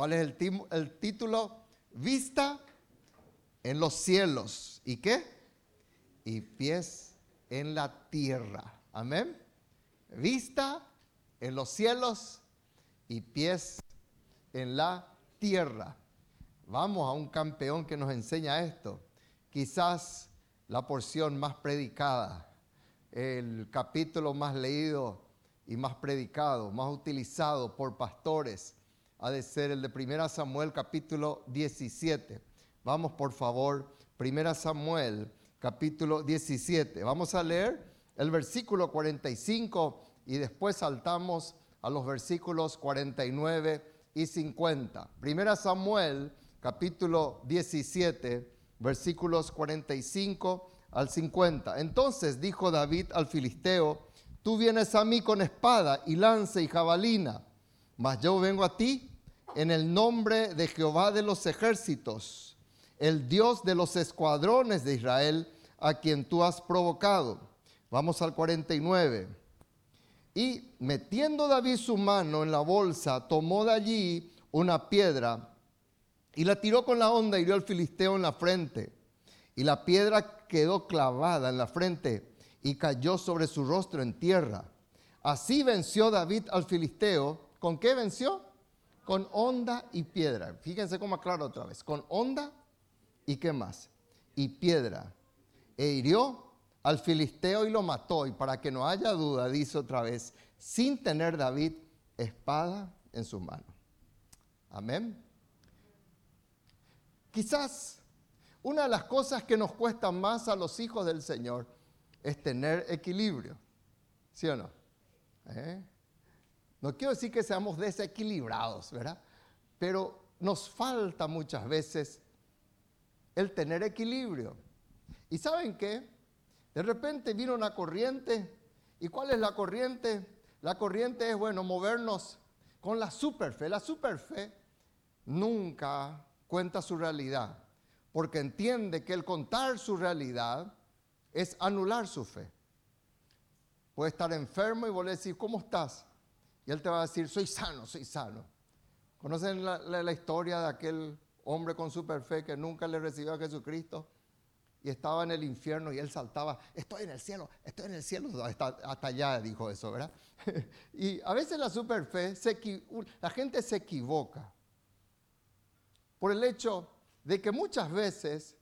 ¿Cuál es el, el título? Vista en los cielos. ¿Y qué? Y pies en la tierra. Amén. Vista en los cielos y pies en la tierra. Vamos a un campeón que nos enseña esto. Quizás la porción más predicada, el capítulo más leído y más predicado, más utilizado por pastores, ha de ser el de 1 Samuel capítulo 17. Vamos por favor, 1 Samuel capítulo 17. Vamos a leer el versículo 45 y después saltamos a los versículos 49 y 50. Primera Samuel, capítulo 17, versículos 45 al 50. Entonces dijo David al filisteo, tú vienes a mí con espada y lanza y jabalina, mas yo vengo a ti en el nombre de Jehová de los ejércitos, el Dios de los escuadrones de Israel, a quien tú has provocado. Vamos al 49. Y metiendo David su mano en la bolsa, tomó de allí una piedra y la tiró con la onda y hirió al filisteo en la frente. Y la piedra quedó clavada en la frente y cayó sobre su rostro en tierra. Así venció David al filisteo. ¿Con qué venció? Con onda y piedra. Fíjense cómo aclaro otra vez. Con onda y qué más. Y piedra. E hirió al filisteo y lo mató. Y para que no haya duda, dice otra vez, sin tener David espada en su mano. Amén. Quizás una de las cosas que nos cuesta más a los hijos del Señor es tener equilibrio. ¿Sí o no? ¿Eh? No quiero decir que seamos desequilibrados, ¿verdad? Pero nos falta muchas veces el tener equilibrio. ¿Y saben qué? De repente vino una corriente. ¿Y cuál es la corriente? La corriente es, bueno, movernos con la superfe. La superfe nunca cuenta su realidad, porque entiende que el contar su realidad es anular su fe. Puede estar enfermo y volver a decir, ¿cómo estás? Y él te va a decir, soy sano, soy sano. ¿Conocen la, historia de aquel hombre con superfe que nunca le recibió a Jesucristo? y estaba en el infierno y él saltaba, estoy en el cielo, estoy en el cielo, hasta, allá dijo eso, ¿verdad? y a veces la superfe, la gente se equivoca por el hecho de que muchas veces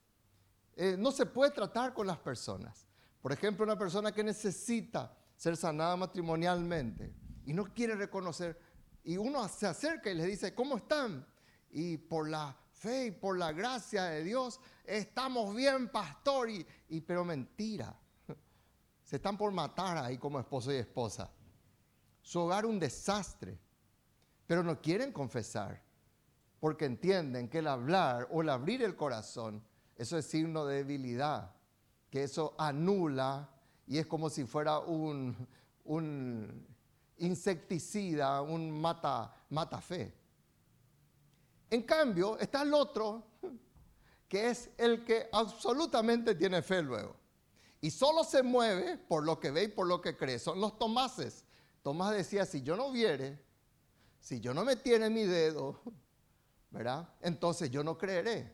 eh, no se puede tratar con las personas. Por ejemplo, una persona que necesita ser sanada matrimonialmente y no quiere reconocer, y uno se acerca y le dice, ¿cómo están? Y por la fe y por la gracia de Dios, estamos bien, pastor, y, pero mentira. Se están por matar ahí como esposo y esposa. Su hogar un desastre, pero no quieren confesar, porque entienden que el hablar o el abrir el corazón, eso es signo de debilidad, que eso anula y es como si fuera un, un insecticida, un mata, mata fe. En cambio, está el otro, que es el que absolutamente tiene fe luego. Y solo se mueve por lo que ve y por lo que cree. Son los Tomases. Tomás decía, si yo no viere, si yo no me tiene mi dedo, ¿verdad? Entonces yo no creeré.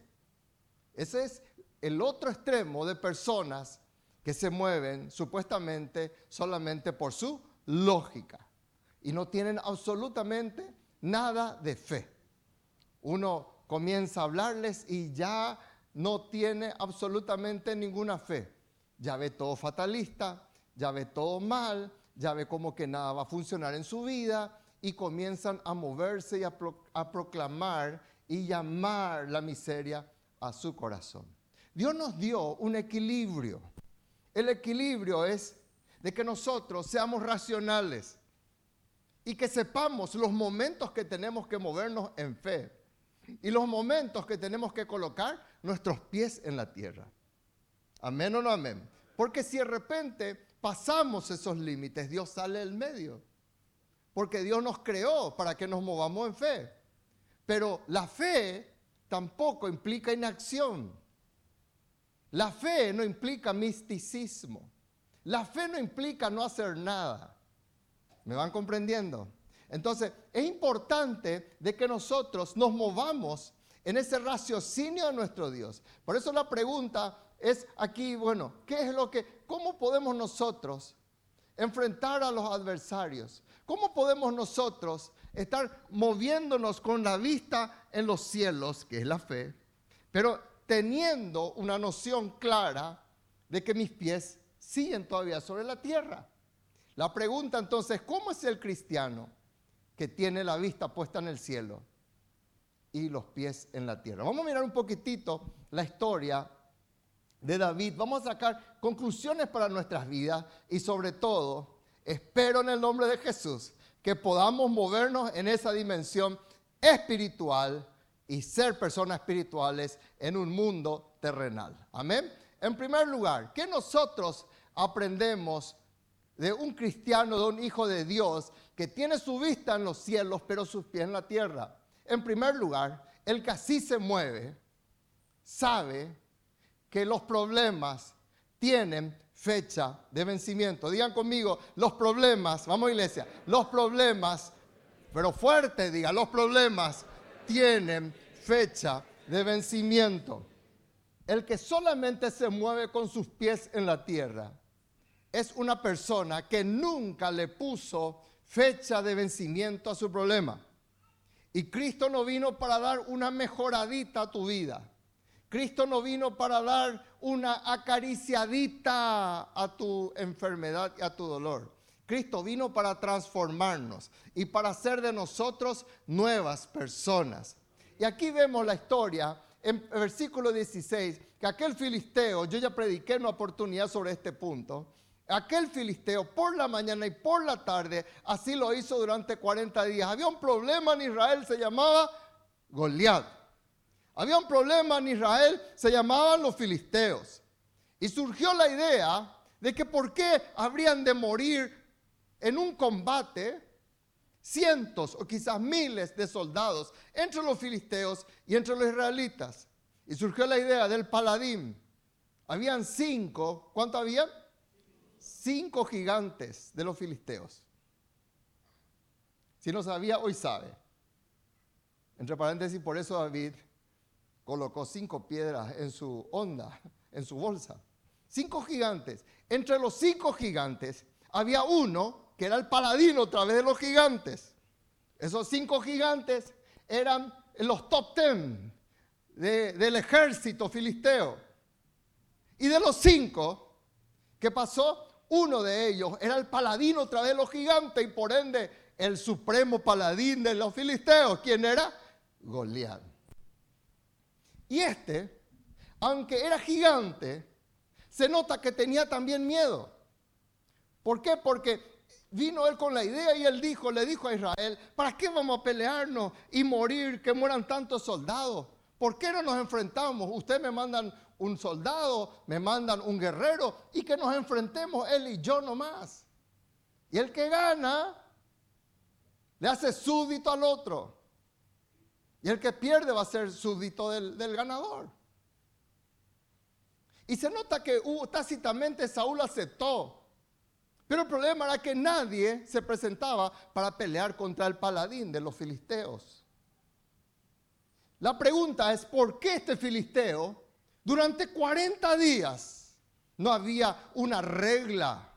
Ese es el otro extremo de personas que se mueven supuestamente solamente por su lógica y no tienen absolutamente nada de fe uno comienza a hablarles y ya no tiene absolutamente ninguna fe. Ya ve todo fatalista, ya ve todo mal, ya ve como que nada va a funcionar en su vida y comienzan a moverse y a, proclamar y llamar la miseria a su corazón. Dios nos dio un equilibrio. El equilibrio es de que nosotros seamos racionales y que sepamos los momentos que tenemos que movernos en fe y los momentos que tenemos que colocar nuestros pies en la tierra. Amén o no amén. Porque si de repente pasamos esos límites, Dios sale del medio. Porque Dios nos creó para que nos movamos en fe. Pero la fe tampoco implica inacción. La fe no implica misticismo. La fe no implica no hacer nada. ¿Me van comprendiendo? Entonces, es importante de que nosotros nos movamos en ese raciocinio de nuestro Dios. Por eso la pregunta es aquí, bueno, ¿qué es lo que, cómo podemos nosotros enfrentar a los adversarios? ¿Cómo podemos nosotros estar moviéndonos con la vista en los cielos, que es la fe, pero teniendo una noción clara de que mis pies siguen todavía sobre la tierra? La pregunta entonces, ¿cómo es el cristiano que tiene la vista puesta en el cielo y los pies en la tierra? Vamos a mirar un poquitito la historia de David. Vamos a sacar conclusiones para nuestras vidas y sobre todo, espero en el nombre de Jesús que podamos movernos en esa dimensión espiritual y ser personas espirituales en un mundo terrenal. Amén. En primer lugar, ¿qué nosotros aprendemos de un cristiano, de un hijo de Dios que tiene su vista en los cielos, pero sus pies en la tierra? En primer lugar, el que así se mueve sabe que los problemas tienen fecha de vencimiento. Digan conmigo, los problemas, vamos iglesia, los problemas, pero fuerte diga, los problemas tienen fecha de vencimiento. El que solamente se mueve con sus pies en la tierra es una persona que nunca le puso fecha de vencimiento a su problema. Y Cristo no vino para dar una mejoradita a tu vida. Cristo no vino para dar una acariciadita a tu enfermedad y a tu dolor. Cristo vino para transformarnos y para hacer de nosotros nuevas personas. Y aquí vemos la historia en versículo 16, que aquel filisteo, yo ya prediqué una oportunidad sobre este punto, aquel filisteo por la mañana y por la tarde, así lo hizo durante 40 días. Había un problema en Israel, se llamaba Goliat. Había un problema en Israel, se llamaban los filisteos. Y surgió la idea de que por qué habrían de morir en un combate cientos o quizás miles de soldados entre los filisteos y entre los israelitas. Y surgió la idea del paladín. Habían cinco, ¿cuánto había? Cinco gigantes de los filisteos. Si no sabía, hoy sabe. Entre paréntesis, por eso David colocó cinco piedras en su onda, en su bolsa. Cinco gigantes. Entre los cinco gigantes había uno que era el paladino otra vez de los gigantes. Esos cinco gigantes eran los top ten del ejército filisteo. Y de los cinco, ¿qué pasó? Uno de ellos era el paladín otra vez de los gigantes y por ende el supremo paladín de los filisteos. ¿Quién era? Goliat. Y este, aunque era gigante, se nota que tenía también miedo. ¿Por qué? Porque vino él con la idea y él dijo, le dijo a Israel, ¿para qué vamos a pelearnos y morir, que mueran tantos soldados? ¿Por qué no nos enfrentamos? Ustedes me mandan un soldado, me mandan un guerrero y que nos enfrentemos él y yo nomás. Y el que gana le hace súbdito al otro. Y el que pierde va a ser súbdito del, ganador. Y se nota que tácitamente Saúl aceptó. Pero el problema era que nadie se presentaba para pelear contra el paladín de los filisteos. La pregunta es, ¿por qué este filisteo durante 40 días no había una regla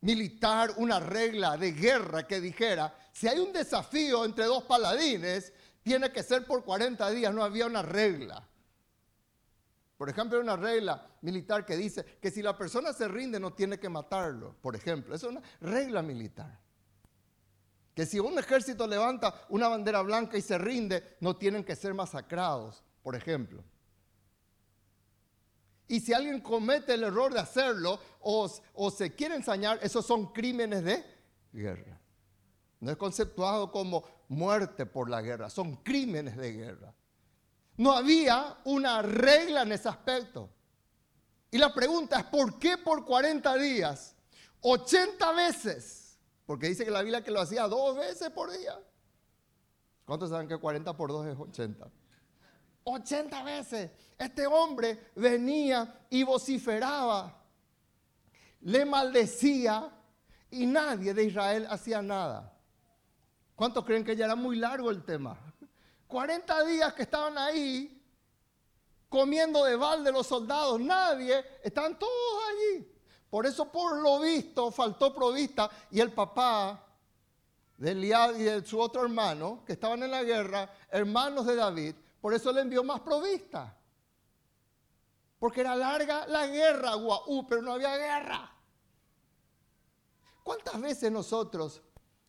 militar, una regla de guerra que dijera, si hay un desafío entre dos paladines, tiene que ser por 40 días, no había una regla. Por ejemplo, hay una regla militar que dice que si la persona se rinde no tiene que matarlo, por ejemplo. Es una regla militar. Que si un ejército levanta una bandera blanca y se rinde, no tienen que ser masacrados, por ejemplo. Y si alguien comete el error de hacerlo o, se quiere ensañar, esos son crímenes de guerra. No es conceptuado como muerte por la guerra, son crímenes de guerra. No había una regla en ese aspecto. Y la pregunta es, ¿por qué por 40 días, 80 veces? Porque dice que la Biblia que lo hacía dos veces por día. ¿Cuántos saben que 40 por 2 es 80? 80 veces. Este hombre venía y vociferaba, le maldecía y nadie de Israel hacía nada. ¿Cuántos creen que ya era muy largo el tema? 40 días que estaban ahí comiendo de balde los soldados, nadie, estaban todos allí. Por eso, por lo visto, faltó provista y el papá de Eliab y de su otro hermano, que estaban en la guerra, hermanos de David, por eso le envió más provista. Porque era larga la guerra, guau, pero no había guerra. ¿Cuántas veces nosotros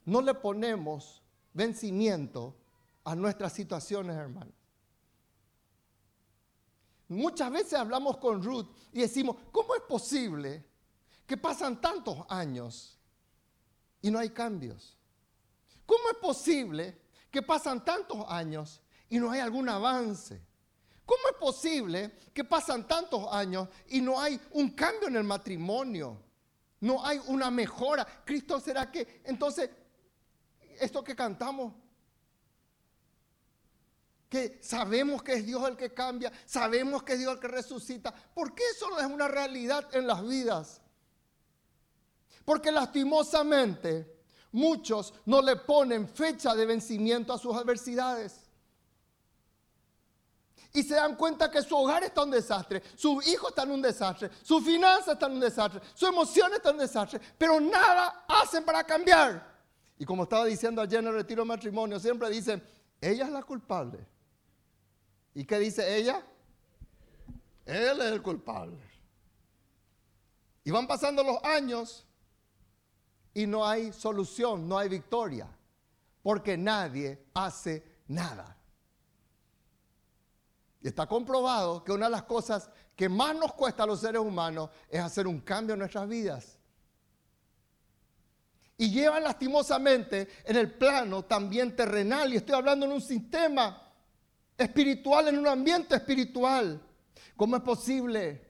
no le ponemos vencimiento a nuestras situaciones, hermanos? Muchas veces hablamos con Ruth y decimos, ¿cómo es posible que pasan tantos años y no hay cambios? ¿Cómo es posible que pasan tantos años y no hay algún avance? ¿Cómo es posible que pasan tantos años y no hay un cambio en el matrimonio? No hay una mejora. Cristo será que entonces esto que cantamos que sabemos que es Dios el que cambia, sabemos que es Dios el que resucita. ¿Por qué eso no es una realidad en las vidas? Porque lastimosamente muchos no le ponen fecha de vencimiento a sus adversidades. Y se dan cuenta que su hogar está en un desastre, su hijo está en un desastre, su finanza está en un desastre, su emoción está en un desastre, pero nada hacen para cambiar. Y como estaba diciendo ayer en el retiro de matrimonio, siempre dicen, ella es la culpable. ¿Y qué dice ella? Él es el culpable. Y van pasando los años y no hay solución, no hay victoria, porque nadie hace nada. Está comprobado que una de las cosas que más nos cuesta a los seres humanos es hacer un cambio en nuestras vidas. Y llevan lastimosamente en el plano también terrenal, y estoy hablando en un sistema espiritual, en un ambiente espiritual. ¿Cómo es posible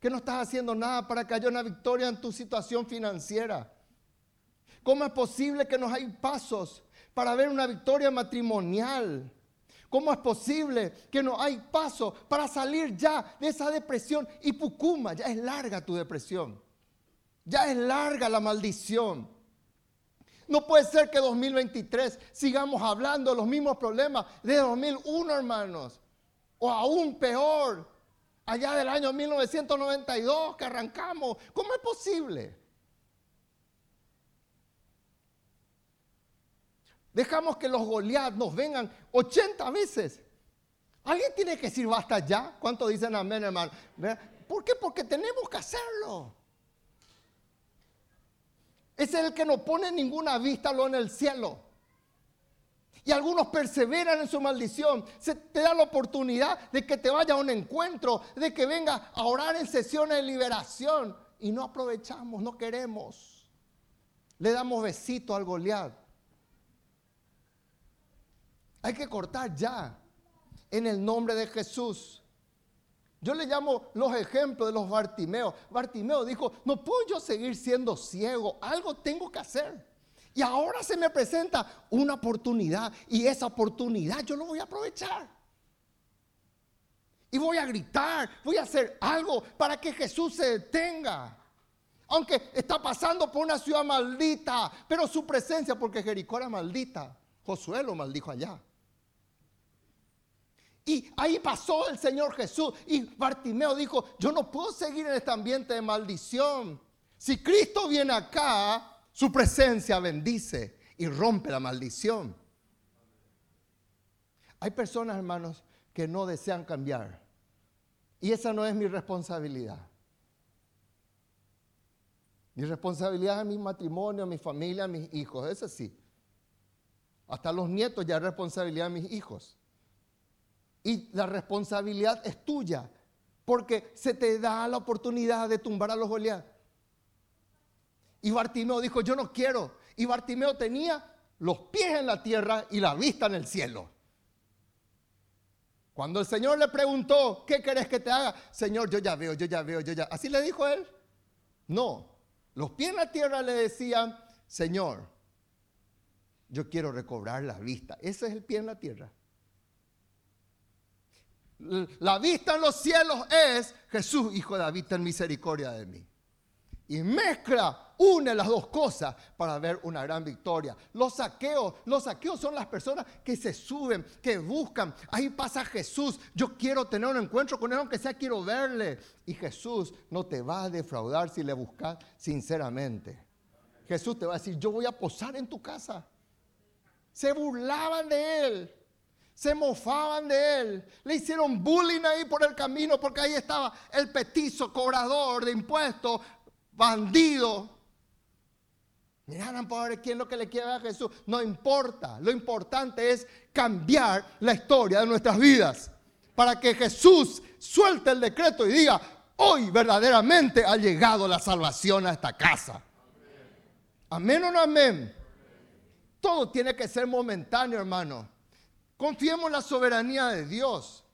que no estás haciendo nada para que haya una victoria en tu situación financiera? ¿Cómo es posible que no hay pasos para ver una victoria matrimonial? ¿Cómo es posible que no hay pasos para salir ya de esa depresión? Y Pucuma, ya es larga tu depresión. Ya es larga la maldición. No puede ser que 2023 sigamos hablando de los mismos problemas de 2001, hermanos. O aún peor, allá del año 1992 que arrancamos. ¿Cómo es posible? Dejamos que los Goliat nos vengan 80 veces. Alguien tiene que decir basta ya. ¿Cuánto dicen amén, hermano? ¿Por qué? Porque tenemos que hacerlo. Es el que no pone ninguna vista lo en el cielo. Y algunos perseveran en su maldición. Se te da la oportunidad de que te vaya a un encuentro, de que venga a orar en sesiones de liberación. Y no aprovechamos, no queremos. Le damos besito al Goliat. Hay que cortar ya en el nombre de Jesús. Yo le llamo los ejemplos de los Bartimeos. Bartimeo dijo, no puedo yo seguir siendo ciego, algo tengo que hacer. Y ahora se me presenta una oportunidad y esa oportunidad yo lo voy a aprovechar. Y voy a gritar, voy a hacer algo para que Jesús se detenga. Aunque está pasando por una ciudad maldita, pero su presencia, porque Jericó era maldita, Josué lo maldijo allá. Y ahí pasó el Señor Jesús. Y Bartimeo dijo, yo no puedo seguir en este ambiente de maldición. Si Cristo viene acá, su presencia bendice y rompe la maldición. Hay personas, hermanos, que no desean cambiar. Y esa no es mi responsabilidad. Mi responsabilidad es mi matrimonio, mi familia, mis hijos. Eso sí. Hasta los nietos ya es responsabilidad de mis hijos. Y la responsabilidad es tuya, porque se te da la oportunidad de tumbar a los Goliat. Y Bartimeo dijo, yo no quiero. Y Bartimeo tenía los pies en la tierra y la vista en el cielo. Cuando el Señor le preguntó, ¿qué querés que te haga? Señor, yo ya veo, yo ya veo, yo ya. ¿Así le dijo él? No. Los pies en la tierra le decían, Señor, yo quiero recobrar la vista. Ese es el pie en la tierra. La vista en los cielos es Jesús, hijo de David, ten misericordia de mí. y mezcla, une las dos cosas para ver una gran victoria. Los saqueos, los saqueos son las personas que se suben, que buscan. Ahí pasa Jesús. Yo quiero tener un encuentro con él, aunque sea quiero verle. Y Jesús no te va a defraudar si le buscas sinceramente. Jesús te va a decir, yo voy a posar en tu casa. Se burlaban de él se mofaban de él, le hicieron bullying ahí por el camino porque ahí estaba el petizo, cobrador de impuestos, bandido. Miraran por ver quién es lo que le quiere a Jesús. No importa, lo importante es cambiar la historia de nuestras vidas para que Jesús suelte el decreto y diga, hoy verdaderamente ha llegado la salvación a esta casa. Amén o no amén. Todo tiene que ser momentáneo, hermano. Confiemos en la soberanía de Dios.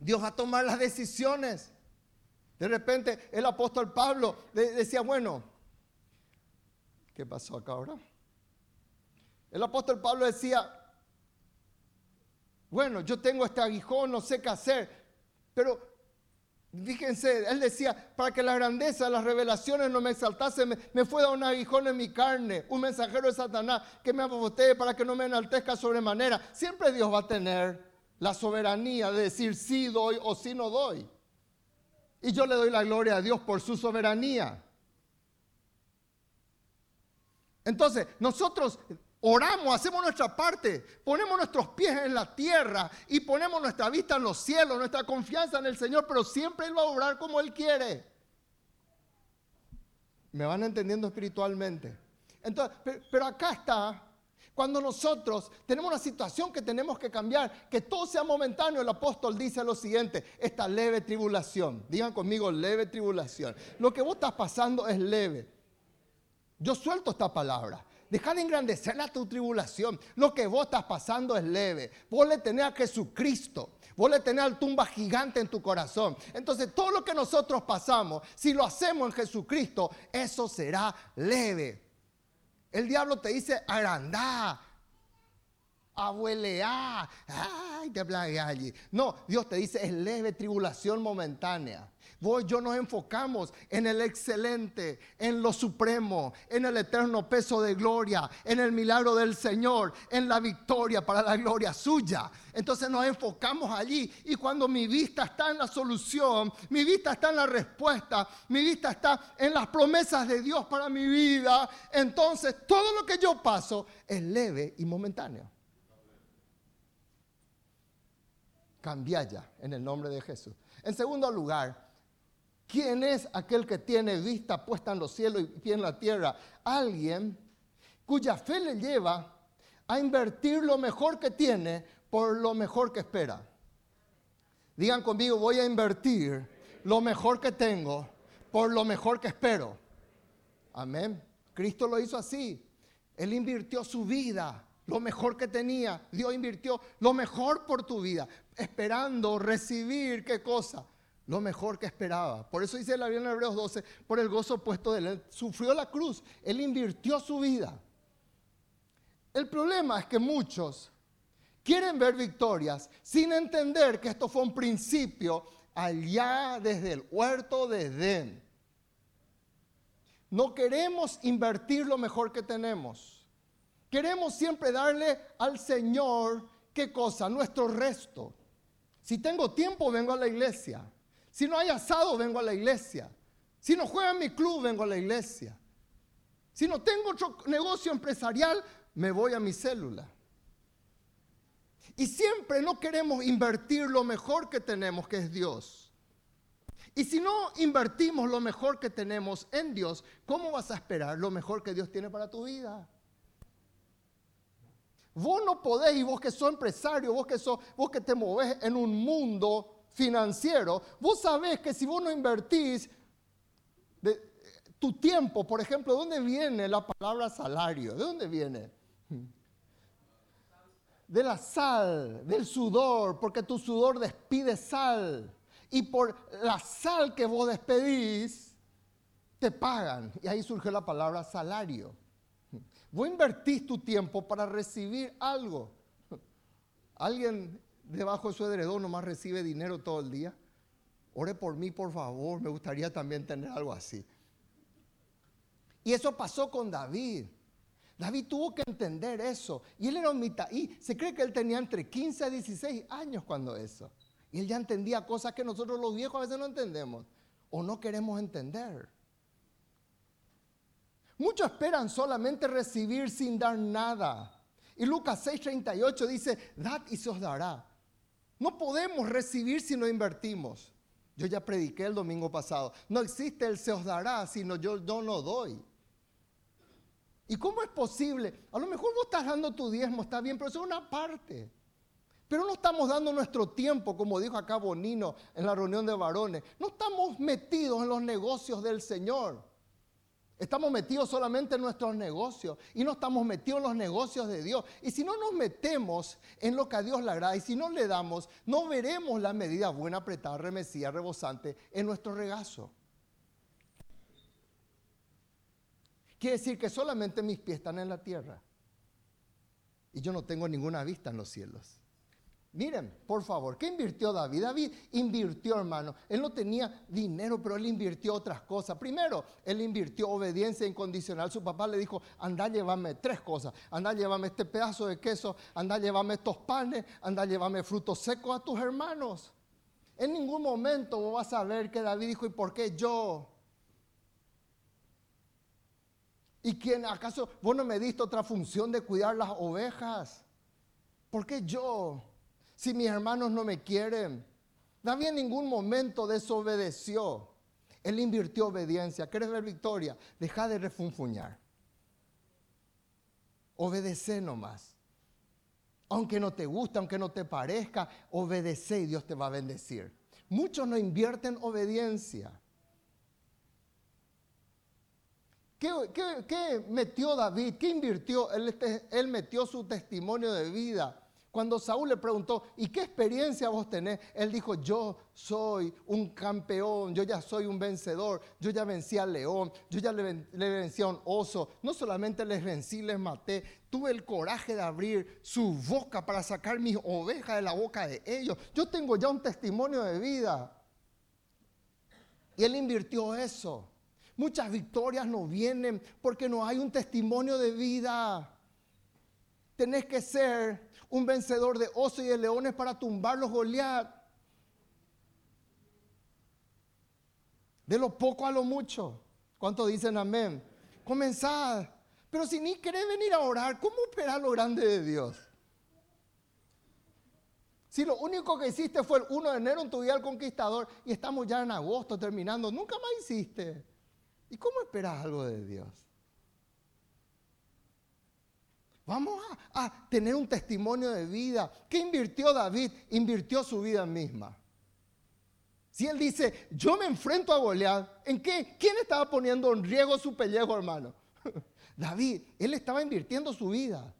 Dios va a tomar las decisiones. De repente el apóstol Pablo decía, bueno, ¿qué pasó acá ahora? El apóstol Pablo decía, bueno, yo tengo este aguijón, no sé qué hacer, pero Fíjense, él decía, para que la grandeza de las revelaciones no me exaltase, me, fue dar un aguijón en mi carne, un mensajero de Satanás que me abotee para que no me enaltezca sobremanera. Siempre Dios va a tener la soberanía de decir sí doy o sí no doy. Y yo le doy la gloria a Dios por su soberanía. Entonces, nosotros Oramos, hacemos nuestra parte, ponemos nuestros pies en la tierra y ponemos nuestra vista en los cielos, nuestra confianza en el Señor, pero siempre Él va a obrar como Él quiere. ¿Me van entendiendo espiritualmente? Entonces, pero, acá está, cuando nosotros tenemos una situación que tenemos que cambiar, que todo sea momentáneo, el apóstol dice lo siguiente, esta leve tribulación, digan conmigo leve tribulación, lo que vos estás pasando es leve. Yo suelto esta palabra. Deja de engrandecer la tu tribulación. Lo que vos estás pasando es leve. Vos le tenés a Jesucristo. Vos le tenés al tumba gigante en tu corazón. Entonces, todo lo que nosotros pasamos, si lo hacemos en Jesucristo, eso será leve. El diablo te dice, agrandá, abueleá, ay, te plague allí. No, Dios te dice, es leve tribulación momentánea. Vos yo nos enfocamos en el excelente, en lo supremo, en el eterno peso de gloria, en el milagro del Señor, en la victoria para la gloria suya. Entonces nos enfocamos allí y cuando mi vista está en la solución, mi vista está en la respuesta, mi vista está en las promesas de Dios para mi vida, entonces todo lo que yo paso es leve y momentáneo. Cambia ya en el nombre de Jesús. En segundo lugar, ¿Quién es aquel que tiene vista puesta en los cielos y pie en la tierra? Alguien cuya fe le lleva a invertir lo mejor que tiene por lo mejor que espera. Digan conmigo, voy a invertir lo mejor que tengo por lo mejor que espero. Amén. Cristo lo hizo así. Él invirtió su vida, lo mejor que tenía. Dios invirtió lo mejor por tu vida, esperando recibir qué cosa? Lo mejor que esperaba. Por eso dice la Biblia en Hebreos 12, por el gozo puesto de él. Sufrió la cruz, él invirtió su vida. El problema es que muchos quieren ver victorias sin entender que esto fue un principio allá desde el huerto de Edén. No queremos invertir lo mejor que tenemos. Queremos siempre darle al Señor, ¿qué cosa? Nuestro resto. Si tengo tiempo, vengo a la iglesia. Si no hay asado, vengo a la iglesia. Si no juega en mi club, vengo a la iglesia. Si no tengo otro negocio empresarial, me voy a mi célula. Y siempre no queremos invertir lo mejor que tenemos, que es Dios. Y si no invertimos lo mejor que tenemos en Dios, ¿cómo vas a esperar lo mejor que Dios tiene para tu vida? Vos no podéis, vos que sos empresario, vos que, vos que te movés en un mundo financiero, vos sabés que si vos no invertís tu tiempo, por ejemplo, ¿de dónde viene la palabra salario? ¿De dónde viene? De la sal, del sudor, porque tu sudor despide sal. Y por la sal que vos despedís, te pagan. Y ahí surge la palabra salario. Vos invertís tu tiempo para recibir algo. Alguien debajo de su edredón nomás recibe dinero todo el día? ore por mí, por favor, me gustaría también tener algo así. Y eso pasó con David. David tuvo que entender eso. Y él era un y Se cree que él tenía entre 15 a 16 años cuando eso. Y él ya entendía cosas que nosotros los viejos a veces no entendemos o no queremos entender. Muchos esperan solamente recibir sin dar nada. Y Lucas 6:38 dice, dad y se os dará. No podemos recibir si no invertimos. Yo ya prediqué el domingo pasado. No existe el se os dará, sino yo, yo no doy. ¿Y cómo es posible? A lo mejor vos estás dando tu diezmo, está bien, pero eso es una parte. Pero no estamos dando nuestro tiempo, como dijo acá Bonino en la reunión de varones. No estamos metidos en los negocios del Señor. Estamos metidos solamente en nuestros negocios y no estamos metidos en los negocios de Dios. Y si no nos metemos en lo que a Dios le agrada y si no le damos, no veremos la medida buena, apretada, remecida, rebosante en nuestro regazo. Quiere decir que solamente mis pies están en la tierra y yo no tengo ninguna vista en los cielos. Miren, por favor, ¿qué invirtió David? David invirtió, hermano. Él no tenía dinero, pero él invirtió otras cosas. Primero, él invirtió obediencia incondicional. Su papá le dijo, anda, llévame tres cosas. Anda, llévame este pedazo de queso. Anda, llévame estos panes. Anda, llévame frutos secos a tus hermanos. En ningún momento vos vas a ver que David dijo, ¿y por qué yo? ¿Y quién acaso vos no me diste otra función de cuidar las ovejas? ¿Por qué yo? Si mis hermanos no me quieren? David en ningún momento desobedeció. Él invirtió obediencia. ¿Quieres ver victoria? Deja de refunfuñar. Obedece nomás. Aunque no te guste, aunque no te parezca, obedece y Dios te va a bendecir. Muchos no invierten obediencia. ¿Qué, metió David? ¿Qué invirtió? Él, él metió su testimonio de vida cuando Saúl le preguntó, ¿y qué experiencia vos tenés? Él dijo, yo soy un campeón, yo ya soy un vencedor, yo ya vencí al león, yo ya le, vencí a un oso, no solamente les vencí, les maté, tuve el coraje de abrir su boca para sacar mis ovejas de la boca de ellos. Yo tengo ya un testimonio de vida. Y él invirtió eso. Muchas victorias no vienen porque no hay un testimonio de vida. Tenés que ser un vencedor de osos y de leones para tumbar los Goliat. De lo poco a lo mucho. ¿Cuántos dicen amén? Comenzad. Pero si ni querés venir a orar, ¿cómo esperar lo grande de Dios? Si lo único que hiciste fue el 1 de enero en tu día del conquistador y estamos ya en agosto terminando, nunca más hiciste. ¿Y cómo esperas algo de Dios? Vamos a, tener un testimonio de vida. ¿Qué invirtió David? Invirtió su vida misma. Si él dice, yo me enfrento a Goliat, ¿en qué? ¿Quién estaba poniendo en riesgo su pellejo, hermano? David, él estaba invirtiendo su vida.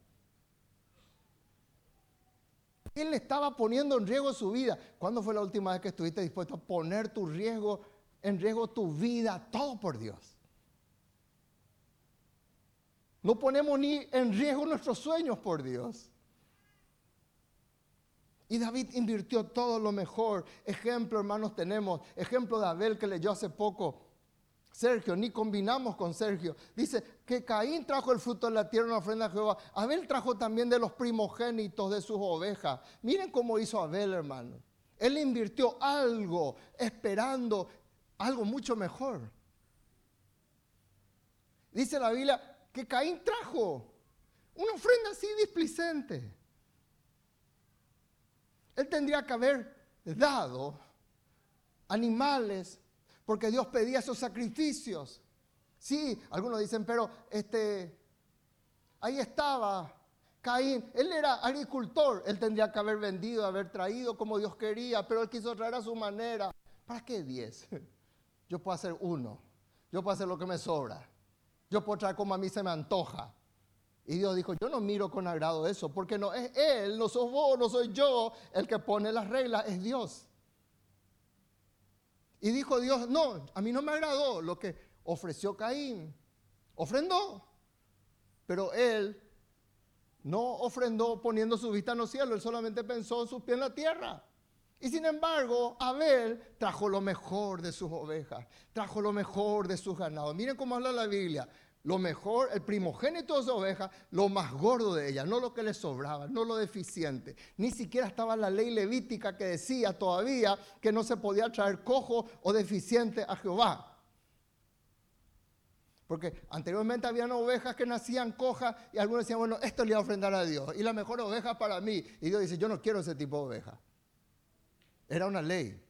Él estaba poniendo en riesgo su vida. ¿Cuándo fue la última vez que estuviste dispuesto a poner tu riesgo, en riesgo tu vida, todo por Dios? No ponemos ni en riesgo nuestros sueños por Dios. Y David invirtió todo lo mejor. Ejemplo, hermanos, tenemos. Ejemplo de Abel que leyó hace poco. Sergio, ni combinamos con Sergio. Dice que Caín trajo el fruto de la tierra en ofrenda a Jehová. Abel trajo también de los primogénitos de sus ovejas. Miren cómo hizo Abel, hermano. Él invirtió algo esperando algo mucho mejor. Dice la Biblia, que Caín trajo. Una ofrenda así displicente. Él tendría que haber dado animales porque Dios pedía esos sacrificios. Sí, algunos dicen, pero este, ahí estaba Caín. Él era agricultor. Él tendría que haber vendido, haber traído como Dios quería, pero él quiso traer a su manera. ¿Para qué diez? Yo puedo hacer uno. Yo puedo hacer lo que me sobra. Yo puedo traer como a mí se me antoja. Y Dios dijo, yo no miro con agrado eso, porque no es Él, no sos vos, no soy yo el que pone las reglas, es Dios. Y dijo Dios, no, a mí no me agradó lo que ofreció Caín. Ofrendó, pero él no ofrendó poniendo su vista en los cielos, él solamente pensó en sus pies en la tierra. Y sin embargo, Abel trajo lo mejor de sus ovejas, trajo lo mejor de sus ganados. Miren cómo habla la Biblia. Lo mejor, el primogénito de su oveja, lo más gordo de ella, no lo que le sobraba, no lo deficiente. Ni siquiera estaba la ley levítica que decía todavía que no se podía traer cojo o deficiente a Jehová. Porque anteriormente habían ovejas que nacían cojas y algunos decían, bueno, esto le voy a ofrendar a Dios. Y la mejor oveja para mí. Y Dios dice, yo no quiero ese tipo de oveja. Era una ley.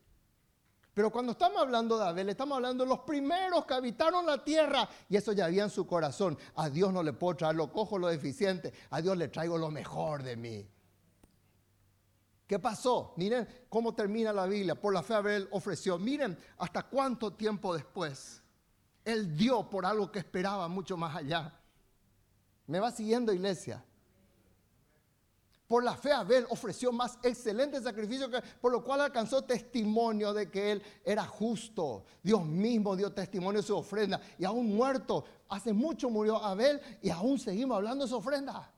Pero cuando estamos hablando de Abel, estamos hablando de los primeros que habitaron la tierra y eso ya había en su corazón. A Dios no le puedo traer lo cojo, lo deficiente. A Dios le traigo lo mejor de mí. ¿Qué pasó? Miren cómo termina la Biblia. Por la fe Abel ofreció. Miren hasta cuánto tiempo después él dio por algo que esperaba mucho más allá. ¿Me va siguiendo, iglesia? Por la fe Abel ofreció más excelente sacrificio, que, por lo cual alcanzó testimonio de que él era justo. Dios mismo dio testimonio de su ofrenda. Y aún muerto, hace mucho murió Abel y aún seguimos hablando de su ofrenda.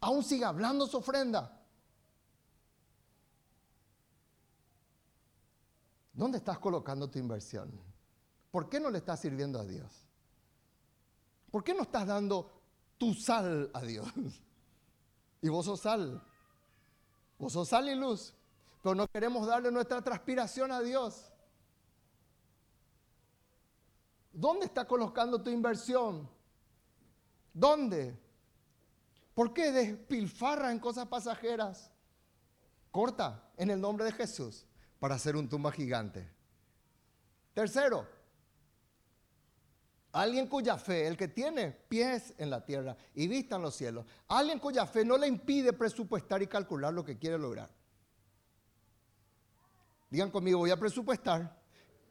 Aún sigue hablando de su ofrenda. ¿Dónde estás colocando tu inversión? ¿Por qué no le estás sirviendo a Dios? ¿Por qué no estás dando tu sal a Dios? Y vos sos sal. Vos sos sal y luz. Pero no queremos darle nuestra transpiración a Dios. ¿Dónde está colocando tu inversión? ¿Dónde? ¿Por qué despilfarra en cosas pasajeras? Corta en el nombre de Jesús para hacer un tumba gigante. Tercero, Alguien cuya fe, el que tiene pies en la tierra y vista en los cielos, alguien cuya fe no le impide presupuestar y calcular lo que quiere lograr. Digan conmigo, voy a presupuestar.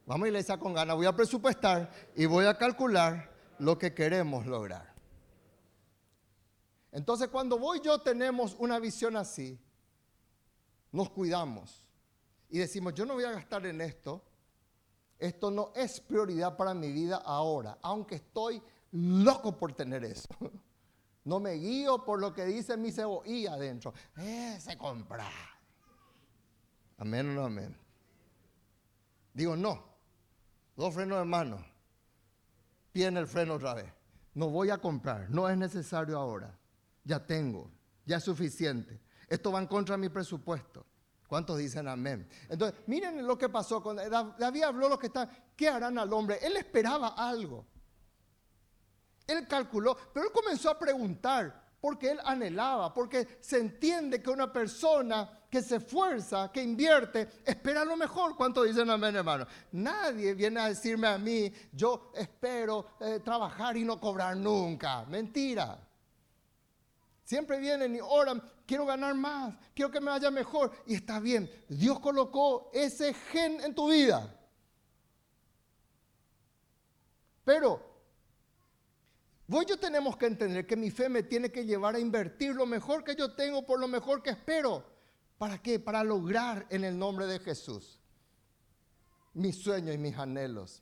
Vamos a iglesia con ganas, voy a presupuestar y voy a calcular lo que queremos lograr. Entonces cuando voy yo tenemos una visión así, nos cuidamos y decimos, yo no voy a gastar en esto esto no es prioridad para mi vida ahora, aunque estoy loco por tener eso. No me guío por lo que dice mi cebolla adentro. Ese compra. Amén o no amén. Digo, no. Dos frenos de mano. Pie en el freno otra vez. No voy a comprar. No es necesario ahora. Ya tengo. Ya es suficiente. Esto va en contra de mi presupuesto. ¿Cuántos dicen amén? Entonces, miren lo que pasó. Con, David habló lo que está, ¿qué harán al hombre? Él esperaba algo. Él calculó, pero él comenzó a preguntar, porque él anhelaba, porque se entiende que una persona que se esfuerza, que invierte, espera lo mejor. ¿Cuántos dicen amén, hermano? Nadie viene a decirme a mí, yo espero eh, trabajar y no cobrar nunca. Mentira. Siempre vienen y oran, quiero ganar más, quiero que me vaya mejor. Y está bien, Dios colocó ese gen en tu vida. Pero vos yo tenemos que entender que mi fe me tiene que llevar a invertir lo mejor que yo tengo por lo mejor que espero. ¿Para qué? Para lograr en el nombre de Jesús mis sueños y mis anhelos.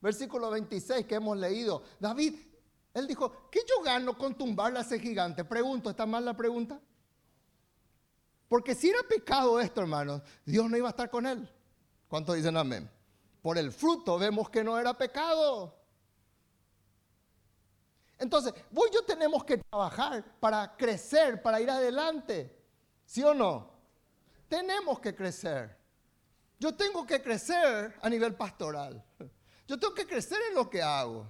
Versículo 26 que hemos leído. David él dijo, ¿qué yo gano con tumbarle a ese gigante? Pregunto, ¿está mal la pregunta? Porque si era pecado esto, hermanos, Dios no iba a estar con él. ¿Cuántos dicen amén? Por el fruto vemos que no era pecado. Entonces, vos y yo tenemos que trabajar para crecer, para ir adelante. ¿Sí o no? Tenemos que crecer. Yo tengo que crecer a nivel pastoral. Yo tengo que crecer en lo que hago.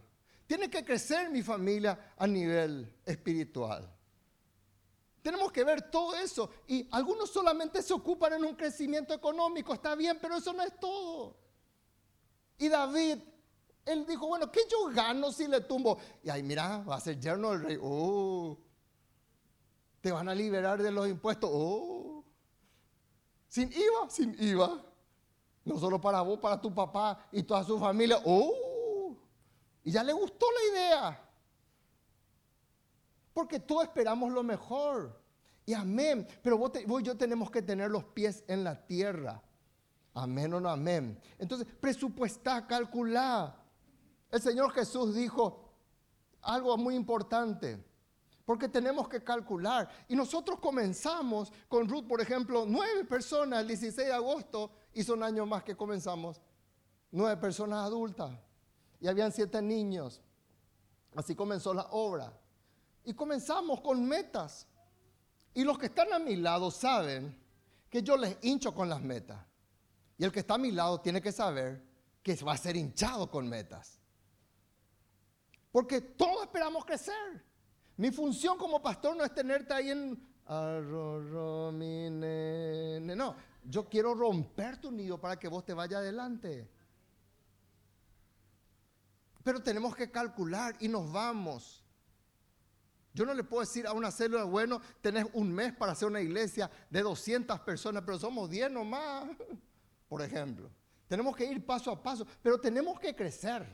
Tiene que crecer mi familia a nivel espiritual. Tenemos que ver todo eso. Y algunos solamente se ocupan en un crecimiento económico. Está bien, pero eso no es todo. Y David, él dijo, bueno, ¿qué yo gano si le tumbo? Y ahí, mira, va a ser yerno del rey. Oh, te van a liberar de los impuestos. Oh, sin IVA, sin IVA. No solo para vos, para tu papá y toda su familia. Oh, y ya le gustó la idea. Porque todos esperamos lo mejor. Y amén. Pero vos, y yo tenemos que tener los pies en la tierra. Amén o no amén. Entonces, presupuestá, calculá. El Señor Jesús dijo algo muy importante. porque tenemos que calcular. Y nosotros comenzamos con Ruth, por ejemplo, nueve personas el 16 de agosto, hizo un año más que comenzamos, nueve personas adultas, y habían siete niños. Así comenzó la obra. Y comenzamos con metas. Y los que están a mi lado saben que yo les hincho con las metas. Y el que está a mi lado tiene que saber que va a ser hinchado con metas. Porque todos esperamos crecer. Mi función como pastor no es tenerte ahí en... No, yo quiero romper tu nido para que vos te vayas adelante. Pero tenemos que calcular y nos vamos. Yo no le puedo decir a una célula, bueno, tenés un mes para hacer una iglesia de 200 personas, pero somos 10 nomás, por ejemplo. Tenemos que ir paso a paso, pero tenemos que crecer.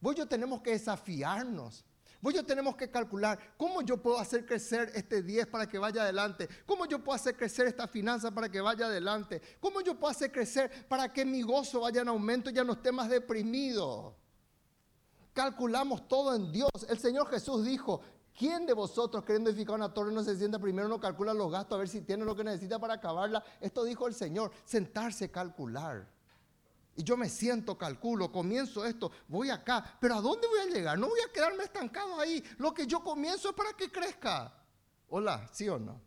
Vos yo tenemos que desafiarnos. Vos yo tenemos que calcular cómo yo puedo hacer crecer este 10 para que vaya adelante. Cómo yo puedo hacer crecer esta finanza para que vaya adelante. Cómo yo puedo hacer crecer para que mi gozo vaya en aumento y ya no esté más deprimido. Calculamos todo en Dios. El Señor Jesús dijo, ¿Quién de vosotros queriendo edificar una torre no se sienta primero, no calcula los gastos a ver si tiene lo que necesita para acabarla? Esto dijo el Señor, sentarse, calcular. Y yo me siento, calculo, comienzo esto, voy acá, pero ¿a dónde voy a llegar? No voy a quedarme estancado ahí. Lo que yo comienzo es para que crezca. Hola, ¿sí o no?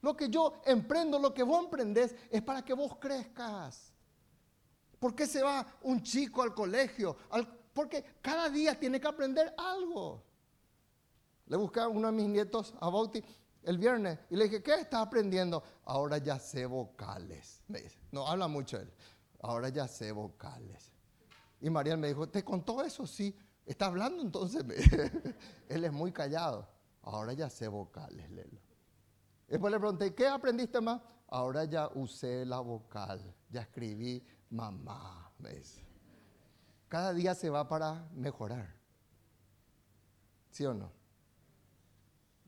Lo que yo emprendo, lo que vos emprendés, es para que vos crezcas. ¿Por qué se va un chico al colegio? porque cada día tiene que aprender algo. Le busqué a uno de mis nietos, a Bauti, el viernes y le dije, ¿qué estás aprendiendo? Ahora ya sé vocales. no habla mucho él. Ahora ya sé vocales. Y Mariel me dijo, ¿te contó eso? Sí. ¿Está hablando entonces? él es muy callado. Ahora ya sé vocales, Lelo. Después le pregunté, ¿qué aprendiste más? Ahora ya usé la vocal. Ya escribí mamá. Cada día se va para mejorar. ¿Sí o no?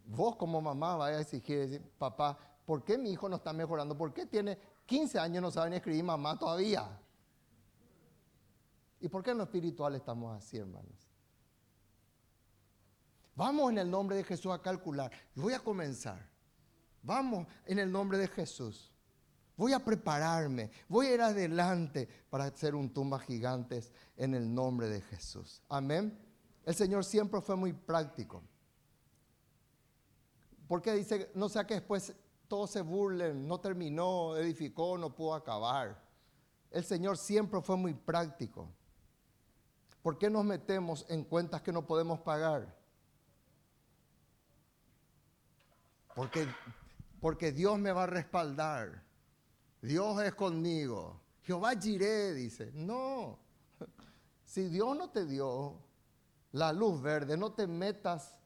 Vos como mamá vas a exigir, decir, papá, ¿por qué mi hijo no está mejorando? ¿Por qué tiene 15 años y no sabe ni escribir mamá todavía? ¿Y por qué en lo espiritual estamos así, hermanos? Vamos en el nombre de Jesús a calcular. Voy a comenzar. Vamos en el nombre de Jesús. Voy a prepararme. Voy a ir adelante para hacer un tumba gigantes en el nombre de Jesús. Amén. El Señor siempre fue muy práctico. Porque dice, no sea que después todos se burlen, no terminó, edificó, no pudo acabar. El Señor siempre fue muy práctico. ¿Por qué nos metemos en cuentas que no podemos pagar? Porque, porque Dios me va a respaldar. Dios es conmigo. Jehová giré, dice. No. Si Dios no te dio la luz verde, no te metas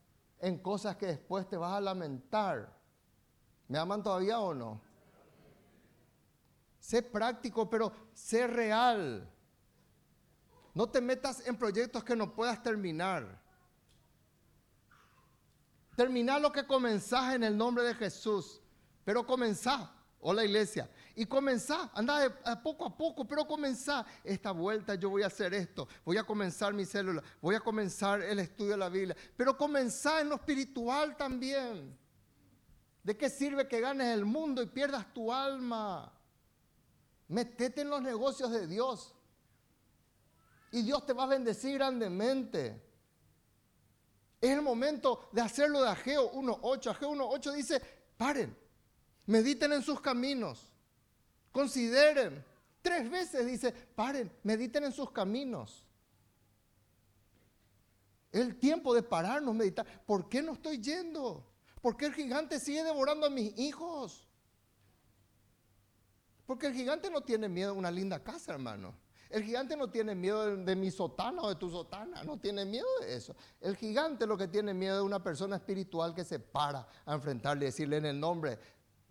en cosas que después te vas a lamentar. ¿Me aman todavía o no? Sé práctico, pero sé real. No te metas en proyectos que no puedas terminar. Terminá lo que comenzás en el nombre de Jesús, pero comenzá. Hola iglesia. Y comenzá, anda poco a poco, pero comenzá. Esta vuelta yo voy a hacer esto, voy a comenzar mi célula, voy a comenzar el estudio de la Biblia, pero comenzá en lo espiritual también. ¿De qué sirve que ganes el mundo y pierdas tu alma? Metete en los negocios de Dios. Y Dios te va a bendecir grandemente. Es el momento de hacerlo de Ageo 1.8. Ageo 1.8 dice, paren, Mediten en sus caminos. Consideren. Tres veces dice, paren, mediten en sus caminos. El tiempo de pararnos, meditar. ¿Por qué no estoy yendo? ¿Por qué el gigante sigue devorando a mis hijos? Porque el gigante no tiene miedo a una linda casa, hermano. El gigante no tiene miedo de, mi sotana o de tu sotana, no tiene miedo de eso. El gigante lo que tiene miedo es una persona espiritual que se para a enfrentarle y decirle en el nombre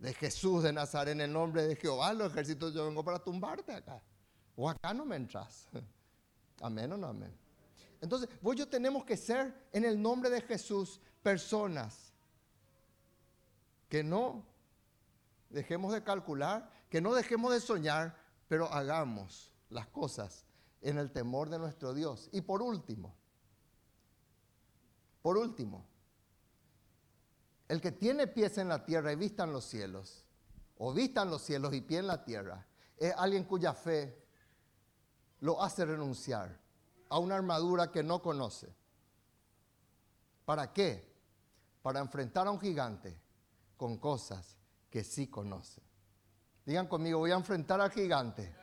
de Jesús de Nazaret, en el nombre de Jehová, los ejércitos, yo vengo para tumbarte acá. O acá no me entras. Amén o no amén. Entonces, vos yo tenemos que ser en el nombre de Jesús personas que no dejemos de calcular, que no dejemos de soñar, pero hagamos las cosas en el temor de nuestro Dios. Y por último, Por último, el que tiene pies en la tierra y vista en los cielos, o vista en los cielos y pie en la tierra, es alguien cuya fe lo hace renunciar a una armadura que no conoce. ¿Para qué? Para enfrentar a un gigante con cosas que sí conoce. Digan conmigo, voy a enfrentar al gigante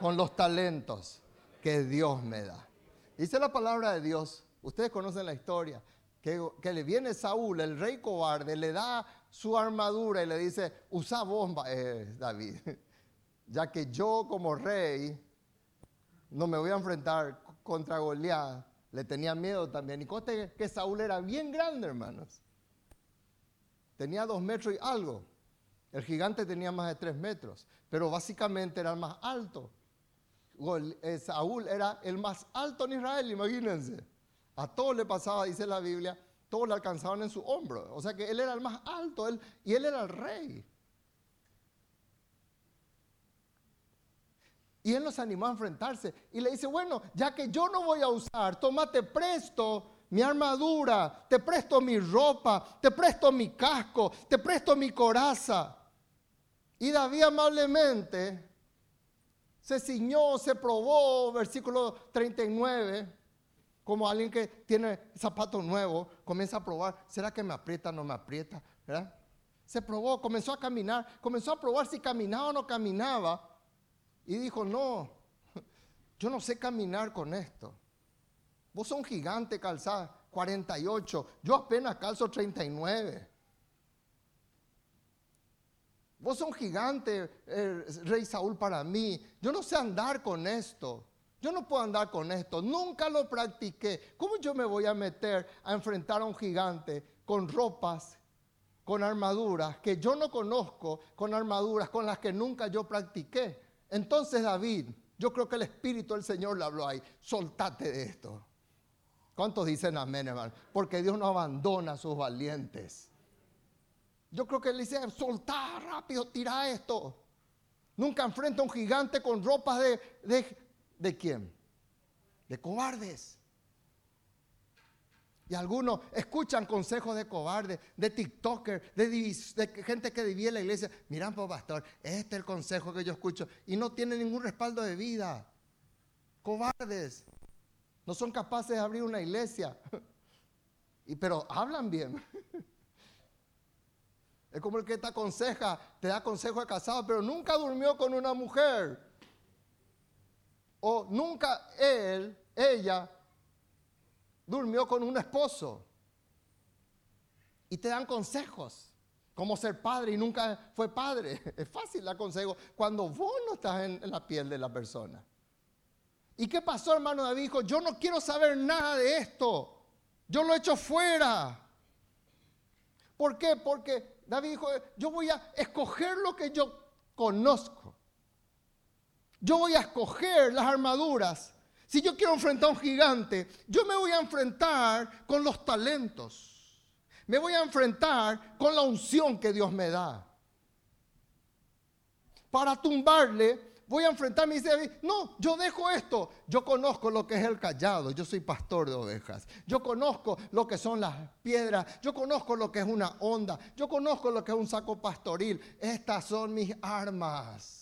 con los talentos que Dios me da. Dice la palabra de Dios, ustedes conocen la historia, que, le viene Saúl, el rey cobarde, le da su armadura y le dice, usa bomba, eh, David, ya que yo como rey no me voy a enfrentar contra Goliat, le tenía miedo también. Y conste que Saúl era bien grande, hermanos. Tenía dos metros y algo. El gigante tenía más de tres metros, pero básicamente era el más alto. Eh, Saúl era el más alto en Israel, imagínense. A todos le pasaba, dice la Biblia, todos le alcanzaban en su hombro. O sea que él era el más alto él, y él era el rey. Y él nos animó a enfrentarse. Y le dice, bueno, ya que yo no voy a usar, tómate presto mi armadura, te presto mi ropa, te presto mi casco, te presto mi coraza. Y David amablemente se ciñó, se probó, versículo 39, como alguien que tiene zapatos nuevos, comienza a probar, ¿será que me aprieta o no me aprieta? Se probó, comenzó a caminar, comenzó a probar si caminaba o no caminaba. Y dijo, no, yo no sé caminar con esto. Vos sos un gigante calzada, 48, yo apenas calzo 39. Vos sos un gigante, eh, rey Saúl, para mí. Yo no sé andar con esto. Yo no puedo andar con esto. Nunca lo practiqué. ¿Cómo yo me voy a meter a enfrentar a un gigante con ropas, con armaduras que yo no conozco, con armaduras con las que nunca yo practiqué? Entonces David, yo creo que el Espíritu del Señor le habló ahí, soltate de esto. ¿Cuántos dicen amén, hermano? Porque Dios no abandona a sus valientes. Yo creo que él dice, soltá rápido, tira esto. Nunca enfrenta a un gigante con ropas de, de, ¿de quién? De cobardes. Y algunos escuchan consejos de cobarde, de TikToker, de, gente que divide la iglesia. Miran, pues, pastor, este es el consejo que yo escucho. Y no tiene ningún respaldo de vida. Cobardes. No son capaces de abrir una iglesia. Y, pero hablan bien. Es como el que te aconseja, te da consejo de casado, pero nunca durmió con una mujer. O nunca él, ella durmió con un esposo. Y te dan consejos, como ser padre y nunca fue padre. Es fácil el consejo cuando vos no estás en, la piel de la persona. ¿Y qué pasó, hermano David? Dijo, yo no quiero saber nada de esto. Yo lo he hecho fuera. ¿Por qué? Porque David dijo, yo voy a escoger lo que yo conozco. Yo voy a escoger las armaduras si yo quiero enfrentar a un gigante, yo me voy a enfrentar con los talentos. Me voy a enfrentar con la unción que Dios me da. Para tumbarle, voy a enfrentarme y dice, no, yo dejo esto. Yo conozco lo que es el callado, yo soy pastor de ovejas. Yo conozco lo que son las piedras, yo conozco lo que es una onda, yo conozco lo que es un saco pastoril. Estas son mis armas.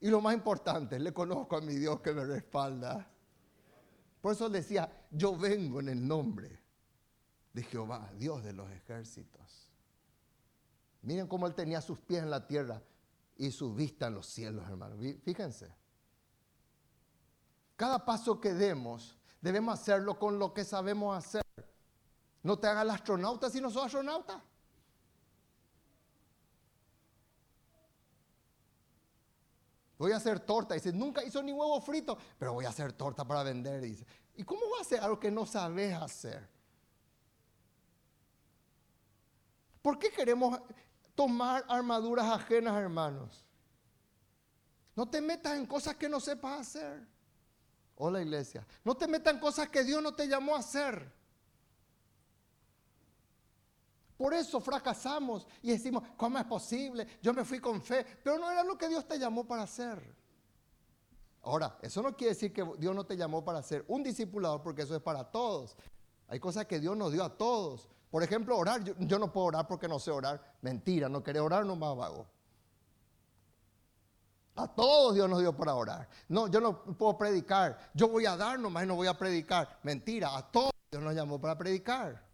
Y lo más importante, le conozco a mi Dios que me respalda. Por eso decía, yo vengo en el nombre de Jehová, Dios de los ejércitos. Miren cómo él tenía sus pies en la tierra y su vista en los cielos, hermano. Fíjense. Cada paso que demos, debemos hacerlo con lo que sabemos hacer. No te hagas el astronauta si no sos astronauta. Voy a hacer torta. Dice, nunca hizo ni huevo frito, pero voy a hacer torta para vender. Dice, ¿y cómo va a hacer algo que no sabes hacer? ¿Por qué queremos tomar armaduras ajenas, hermanos? No te metas en cosas que no sepas hacer. Hola iglesia. No te metas en cosas que Dios no te llamó a hacer. Por eso fracasamos y decimos, ¿cómo es posible? Yo me fui con fe, pero no era lo que Dios te llamó para hacer. Ahora, eso no quiere decir que Dios no te llamó para ser un discipulador, porque eso es para todos. Hay cosas que Dios nos dio a todos. Por ejemplo, orar. Yo, no puedo orar porque no sé orar. Mentira, no quería orar, no más vago. A todos Dios nos dio para orar. No, yo no puedo predicar. Yo voy a dar nomás y no voy a predicar. Mentira, a todos Dios nos llamó para predicar.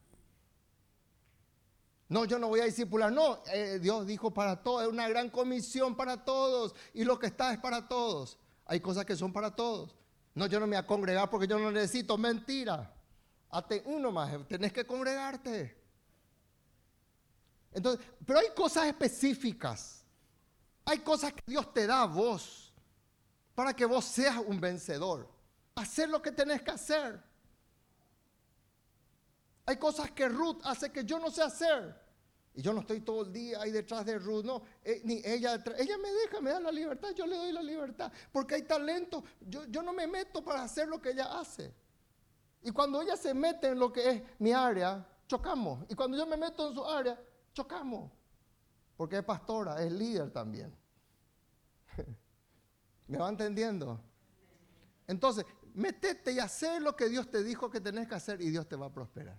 No, yo no voy a discipular. No, eh, Dios dijo para todos. Es una gran comisión para todos. Y lo que está es para todos. Hay cosas que son para todos. No, yo no me voy a congregar porque yo no necesito. Mentira. Hasta uno más. Tenés que congregarte. Entonces, pero hay cosas específicas. Hay cosas que Dios te da a vos para que vos seas un vencedor. Hacer lo que tenés que hacer. Hay cosas que Ruth hace que yo no sé hacer. Y yo no estoy todo el día ahí detrás de Ruth, no, eh, ni ella Ella me deja, me da la libertad, yo le doy la libertad. Porque hay talento. Yo, yo no me meto para hacer lo que ella hace. Y cuando ella se mete en lo que es mi área, chocamos. Y cuando yo me meto en su área, chocamos. Porque es pastora, es líder también. ¿Me va entendiendo? Entonces, métete y hacer lo que Dios te dijo que tenés que hacer y Dios te va a prosperar.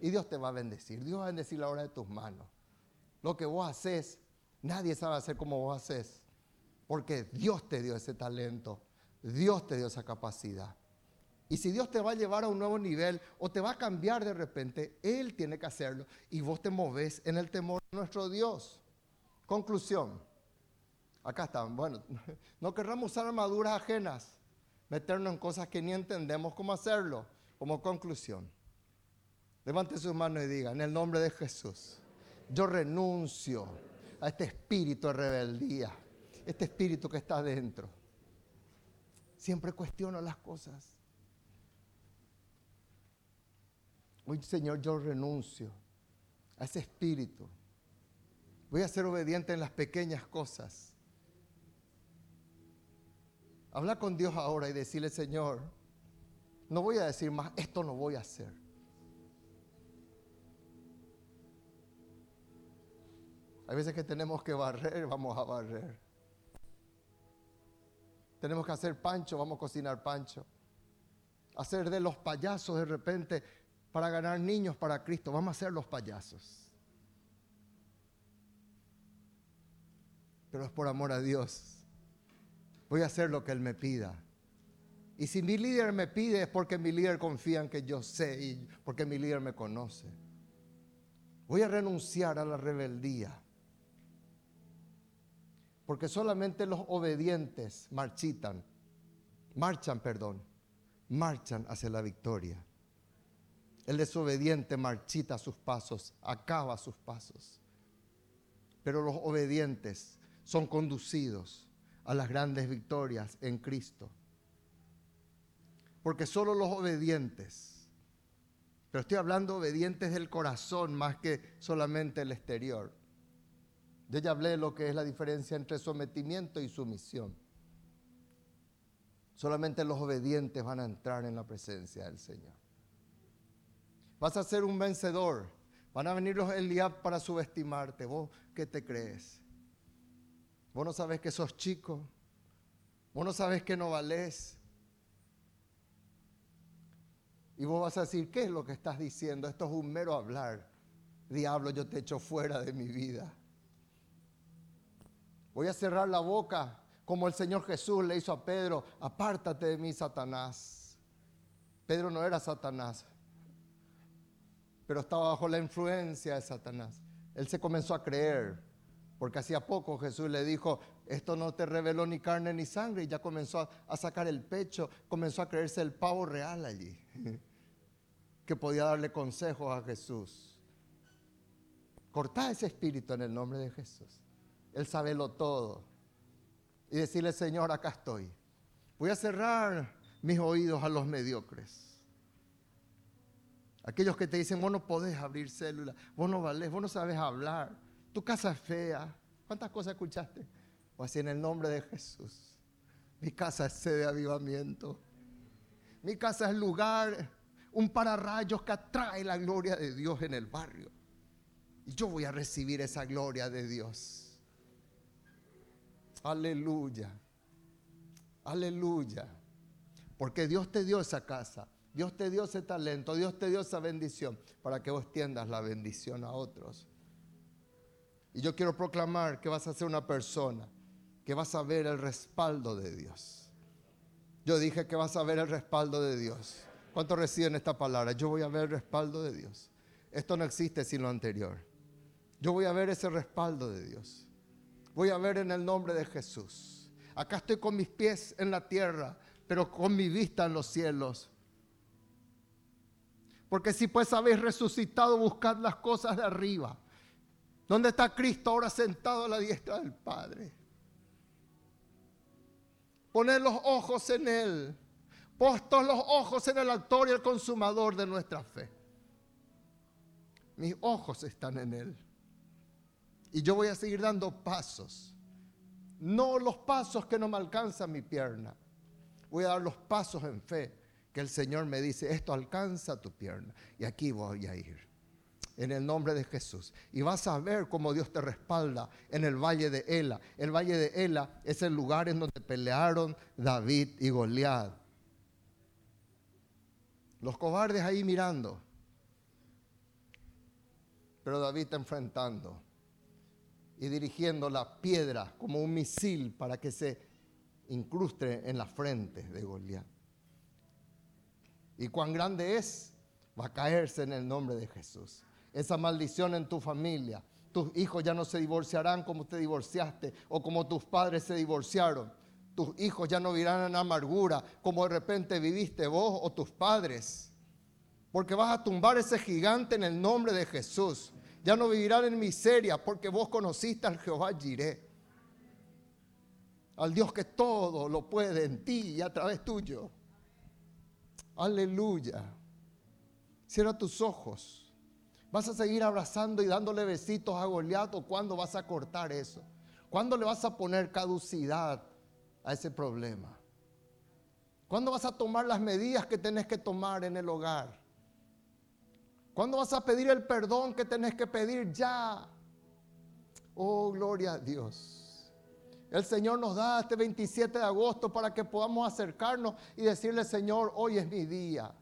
Y Dios te va a bendecir. Dios va a bendecir la obra de tus manos. Lo que vos haces, nadie sabe hacer como vos haces. Porque Dios te dio ese talento. Dios te dio esa capacidad. Y si Dios te va a llevar a un nuevo nivel o te va a cambiar de repente, Él tiene que hacerlo. Y vos te moves en el temor de nuestro Dios. Conclusión. Acá están. Bueno, no querramos usar armaduras ajenas, meternos en cosas que ni entendemos cómo hacerlo. Como conclusión. Levante sus manos y diga, en el nombre de Jesús, yo renuncio a este espíritu de rebeldía, este espíritu que está dentro. Siempre cuestiono las cosas. Hoy, Señor, yo renuncio a ese espíritu. Voy a ser obediente en las pequeñas cosas. Habla con Dios ahora y decirle, Señor, no voy a decir más, esto no voy a hacer. Hay veces que tenemos que barrer, vamos a barrer. Tenemos que hacer pancho, vamos a cocinar pancho. Hacer de los payasos de repente para ganar niños para Cristo. Vamos a ser los payasos. Pero es por amor a Dios. Voy a hacer lo que Él me pida. Y si mi líder me pide es porque mi líder confía en que yo sé y porque mi líder me conoce. Voy a renunciar a la rebeldía. Porque solamente los obedientes marchitan, marchan, perdón, marchan hacia la victoria. El desobediente marchita sus pasos, acaba sus pasos. Pero los obedientes son conducidos a las grandes victorias en Cristo. Porque solo los obedientes, pero estoy hablando obedientes del corazón más que solamente el exterior. Yo ya hablé lo que es la diferencia entre sometimiento y sumisión. Solamente los obedientes van a entrar en la presencia del Señor. Vas a ser un vencedor. Van a venir los Eliab para subestimarte. ¿Vos qué te crees? Vos no sabes que sos chico. Vos no sabes que no valés. Y vos vas a decir, ¿qué es lo que estás diciendo? Esto es un mero hablar. Diablo, yo te echo fuera de mi vida. Voy a cerrar la boca como el Señor Jesús le hizo a Pedro. Apártate de mí, Satanás. Pedro no era Satanás pero estaba bajo la influencia de Satanás. Él se comenzó a creer, porque hacía poco Jesús le dijo, esto no te reveló ni carne ni sangre, y ya comenzó a, sacar el pecho, comenzó a creerse el pavo real allí, que podía darle consejos a Jesús. Cortá ese espíritu en el nombre de Jesús. Él sabe lo todo. Y decirle, Señor, acá estoy. Voy a cerrar mis oídos a los mediocres. Aquellos que te dicen, vos no podés abrir células, vos no valés, vos no sabes hablar, tu casa es fea. ¿Cuántas cosas escuchaste? O así en el nombre de Jesús. Mi casa es sede de avivamiento. Mi casa es lugar, un pararrayos que atrae la gloria de Dios en el barrio. Y yo voy a recibir esa gloria de Dios. Aleluya. Aleluya. Porque Dios te dio esa casa, Dios te dio ese talento, Dios te dio esa bendición para que vos extiendas la bendición a otros. Y yo quiero proclamar que vas a ser una persona que vas a ver el respaldo de Dios. Yo dije que vas a ver el respaldo de Dios. ¿Cuántos reciben esta palabra? Yo voy a ver el respaldo de Dios. Esto no existe sin lo anterior. Yo voy a ver ese respaldo de Dios. Voy a ver en el nombre de Jesús. Acá estoy con mis pies en la tierra, pero con mi vista en los cielos. Porque si pues habéis resucitado, buscad las cosas de arriba. ¿Dónde está Cristo ahora sentado a la diestra del Padre? Poner los ojos en Él. Puestos los ojos en el autor y el consumador de nuestra fe. Mis ojos están en Él. Y yo voy a seguir dando pasos. No los pasos que no me alcanza mi pierna. Voy a dar los pasos en fe que el Señor me dice, esto alcanza tu pierna. Y aquí voy a ir en el nombre de Jesús. Y vas a ver cómo Dios te respalda en el valle de Ela. El valle de Ela es el lugar en donde pelearon David y Goliat. Los cobardes ahí mirando. Pero David enfrentando y dirigiendo la piedra como un misil para que se incruste en la frente de Goliat. Y cuán grande es, va a caerse en el nombre de Jesús esa maldición en tu familia. Tus hijos ya no se divorciarán como te divorciaste o como tus padres se divorciaron. Tus hijos ya no vivirán en amargura como de repente viviste vos o tus padres. Porque vas a tumbar ese gigante en el nombre de Jesús. Ya no vivirán en miseria porque vos conociste al Jehová Jireh. Al Dios que todo lo puede en ti y a través tuyo. Aleluya. Cierra tus ojos. ¿Vas a seguir abrazando y dándole besitos a Goliat o cuándo vas a cortar eso? ¿Cuándo le vas a poner caducidad a ese problema? ¿Cuándo vas a tomar las medidas que tenés que tomar en el hogar? ¿Cuándo vas a pedir el perdón que tenés que pedir ya? Oh, gloria a Dios. El Señor nos da este 27 de agosto para que podamos acercarnos y decirle, Señor, hoy es mi día.